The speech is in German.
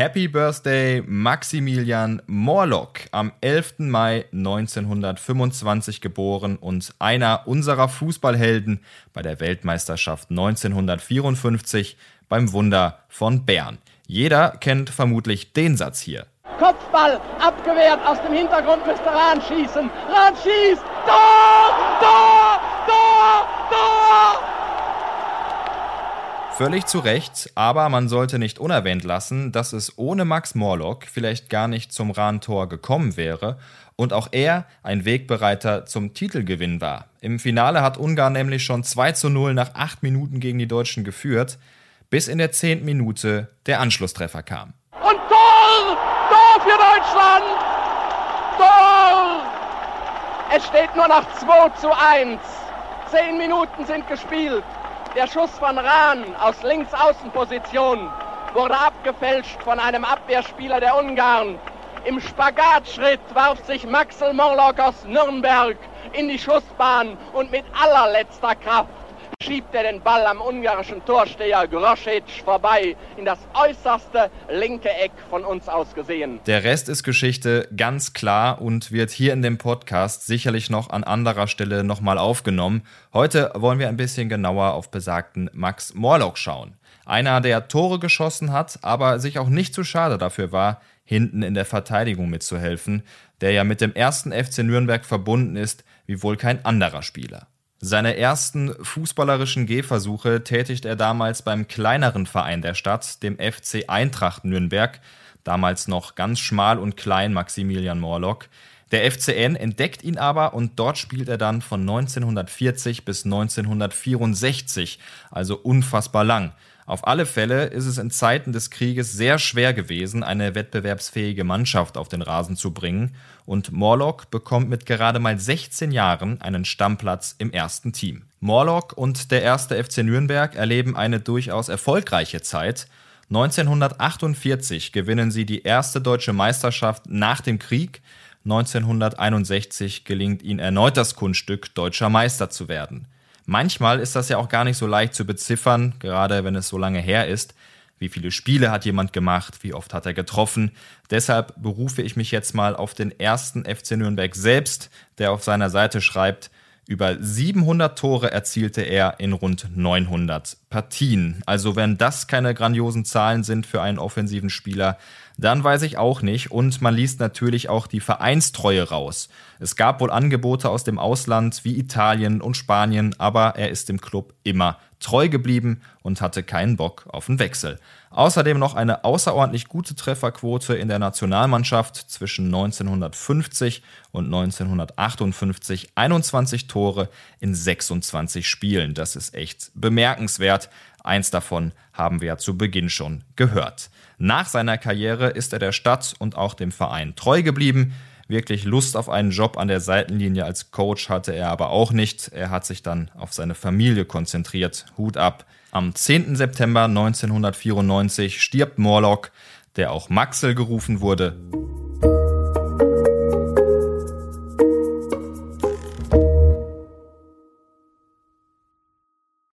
Happy Birthday Maximilian Morlock, am 11. Mai 1925 geboren und einer unserer Fußballhelden bei der Weltmeisterschaft 1954 beim Wunder von Bern. Jeder kennt vermutlich den Satz hier. Kopfball, abgewehrt, aus dem Hintergrund müsste Rahn schießen. Rahn schießt, Tor, Tor, Tor, Tor! Völlig zu Recht, aber man sollte nicht unerwähnt lassen, dass es ohne Max Morlock vielleicht gar nicht zum Rahn-Tor gekommen wäre und auch er ein Wegbereiter zum Titelgewinn war. Im Finale hat Ungarn nämlich schon 2 zu 0 nach 8 Minuten gegen die Deutschen geführt, bis in der 10. Minute der Anschlusstreffer kam. Und Tor! Tor für Deutschland! Tor! Es steht nur noch 2 zu 1. Zehn Minuten sind gespielt. Der Schuss von Rahn aus Linksaußenposition wurde abgefälscht von einem Abwehrspieler der Ungarn. Im Spagatschritt warf sich Maxel Morlock aus Nürnberg in die Schussbahn und mit allerletzter Kraft schiebt er den Ball am ungarischen Torsteher Grosic vorbei in das äußerste linke Eck von uns aus gesehen. Der Rest ist Geschichte ganz klar und wird hier in dem Podcast sicherlich noch an anderer Stelle nochmal aufgenommen. Heute wollen wir ein bisschen genauer auf besagten Max Morlock schauen. Einer, der Tore geschossen hat, aber sich auch nicht zu schade dafür war, hinten in der Verteidigung mitzuhelfen, der ja mit dem ersten FC Nürnberg verbunden ist wie wohl kein anderer Spieler. Seine ersten fußballerischen Gehversuche tätigt er damals beim kleineren Verein der Stadt, dem FC Eintracht Nürnberg, damals noch ganz schmal und klein Maximilian Morlock. Der FCN entdeckt ihn aber und dort spielt er dann von 1940 bis 1964, also unfassbar lang. Auf alle Fälle ist es in Zeiten des Krieges sehr schwer gewesen, eine wettbewerbsfähige Mannschaft auf den Rasen zu bringen und Morlock bekommt mit gerade mal 16 Jahren einen Stammplatz im ersten Team. Morlock und der erste FC Nürnberg erleben eine durchaus erfolgreiche Zeit. 1948 gewinnen sie die erste deutsche Meisterschaft nach dem Krieg. 1961 gelingt ihnen erneut das Kunststück, deutscher Meister zu werden. Manchmal ist das ja auch gar nicht so leicht zu beziffern, gerade wenn es so lange her ist. Wie viele Spiele hat jemand gemacht? Wie oft hat er getroffen? Deshalb berufe ich mich jetzt mal auf den ersten FC Nürnberg selbst, der auf seiner Seite schreibt, über 700 Tore erzielte er in rund 900 Partien. Also wenn das keine grandiosen Zahlen sind für einen offensiven Spieler, dann weiß ich auch nicht. Und man liest natürlich auch die Vereinstreue raus. Es gab wohl Angebote aus dem Ausland wie Italien und Spanien, aber er ist dem Club immer treu geblieben und hatte keinen Bock auf einen Wechsel. Außerdem noch eine außerordentlich gute Trefferquote in der Nationalmannschaft zwischen 1950 und 1958. 21 Tore in 26 Spielen. Das ist echt bemerkenswert. Eins davon haben wir ja zu Beginn schon gehört. Nach seiner Karriere ist er der Stadt und auch dem Verein treu geblieben. Wirklich Lust auf einen Job an der Seitenlinie als Coach hatte er aber auch nicht. Er hat sich dann auf seine Familie konzentriert. Hut ab. Am 10. September 1994 stirbt Morlock, der auch Maxel gerufen wurde.